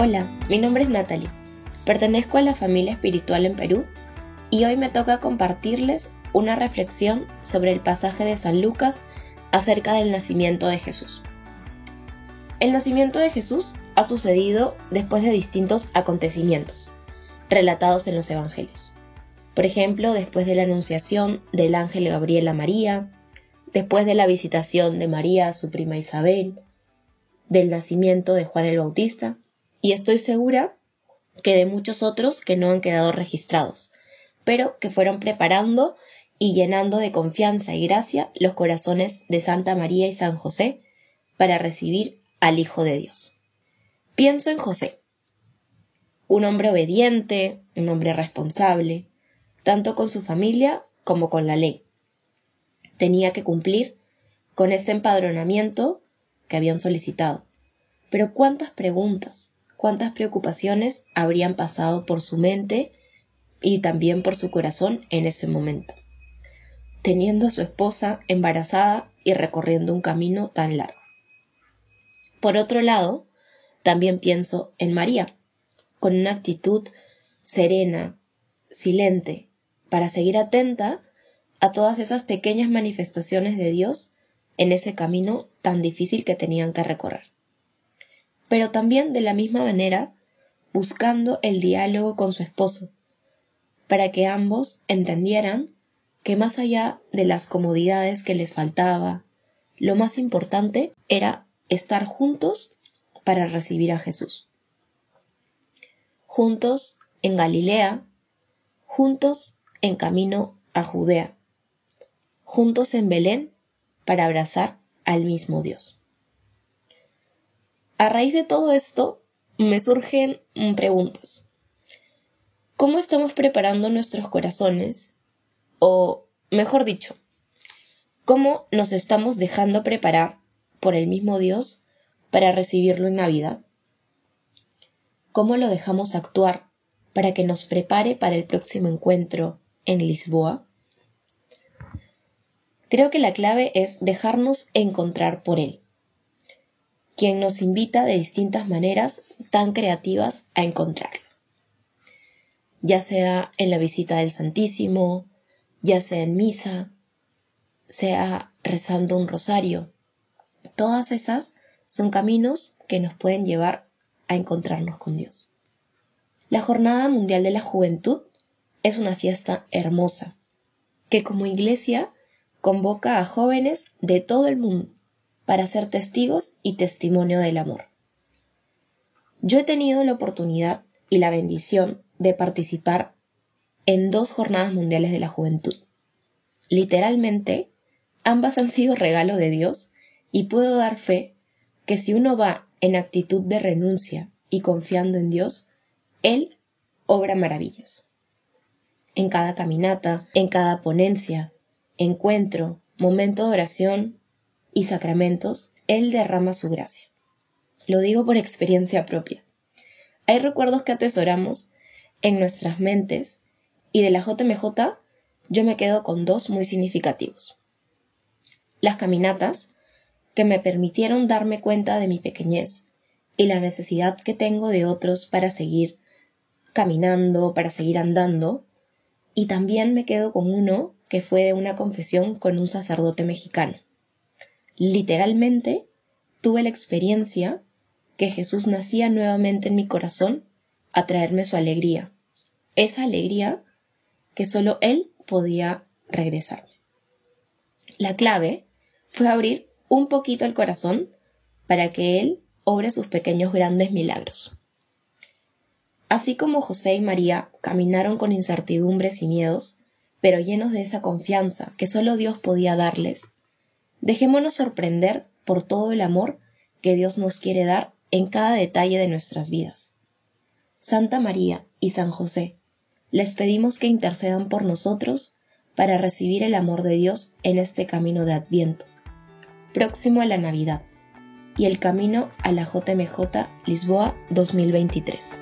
Hola, mi nombre es Natalie. Pertenezco a la familia espiritual en Perú y hoy me toca compartirles una reflexión sobre el pasaje de San Lucas acerca del nacimiento de Jesús. El nacimiento de Jesús ha sucedido después de distintos acontecimientos relatados en los Evangelios. Por ejemplo, después de la anunciación del ángel Gabriel a María, después de la visitación de María a su prima Isabel, del nacimiento de Juan el Bautista, y estoy segura que de muchos otros que no han quedado registrados, pero que fueron preparando y llenando de confianza y gracia los corazones de Santa María y San José para recibir al Hijo de Dios. Pienso en José, un hombre obediente, un hombre responsable, tanto con su familia como con la ley. Tenía que cumplir con este empadronamiento que habían solicitado. Pero cuántas preguntas, cuántas preocupaciones habrían pasado por su mente y también por su corazón en ese momento, teniendo a su esposa embarazada y recorriendo un camino tan largo. Por otro lado, también pienso en María, con una actitud serena, silente, para seguir atenta a todas esas pequeñas manifestaciones de Dios en ese camino tan difícil que tenían que recorrer pero también de la misma manera buscando el diálogo con su esposo, para que ambos entendieran que más allá de las comodidades que les faltaba, lo más importante era estar juntos para recibir a Jesús. Juntos en Galilea, juntos en camino a Judea, juntos en Belén para abrazar al mismo Dios. A raíz de todo esto, me surgen preguntas. ¿Cómo estamos preparando nuestros corazones? O, mejor dicho, ¿cómo nos estamos dejando preparar por el mismo Dios para recibirlo en Navidad? ¿Cómo lo dejamos actuar para que nos prepare para el próximo encuentro en Lisboa? Creo que la clave es dejarnos encontrar por Él quien nos invita de distintas maneras tan creativas a encontrarlo. Ya sea en la visita del Santísimo, ya sea en misa, sea rezando un rosario. Todas esas son caminos que nos pueden llevar a encontrarnos con Dios. La Jornada Mundial de la Juventud es una fiesta hermosa que como iglesia convoca a jóvenes de todo el mundo para ser testigos y testimonio del amor. Yo he tenido la oportunidad y la bendición de participar en dos jornadas mundiales de la juventud. Literalmente, ambas han sido regalo de Dios y puedo dar fe que si uno va en actitud de renuncia y confiando en Dios, Él obra maravillas. En cada caminata, en cada ponencia, encuentro, momento de oración y sacramentos, Él derrama su gracia. Lo digo por experiencia propia. Hay recuerdos que atesoramos en nuestras mentes y de la JMJ yo me quedo con dos muy significativos. Las caminatas, que me permitieron darme cuenta de mi pequeñez y la necesidad que tengo de otros para seguir caminando, para seguir andando, y también me quedo con uno que fue de una confesión con un sacerdote mexicano literalmente tuve la experiencia que Jesús nacía nuevamente en mi corazón a traerme su alegría, esa alegría que solo Él podía regresarme. La clave fue abrir un poquito el corazón para que Él obre sus pequeños grandes milagros. Así como José y María caminaron con incertidumbres y miedos, pero llenos de esa confianza que solo Dios podía darles, Dejémonos sorprender por todo el amor que Dios nos quiere dar en cada detalle de nuestras vidas. Santa María y San José, les pedimos que intercedan por nosotros para recibir el amor de Dios en este camino de Adviento, próximo a la Navidad, y el camino a la JMJ Lisboa 2023.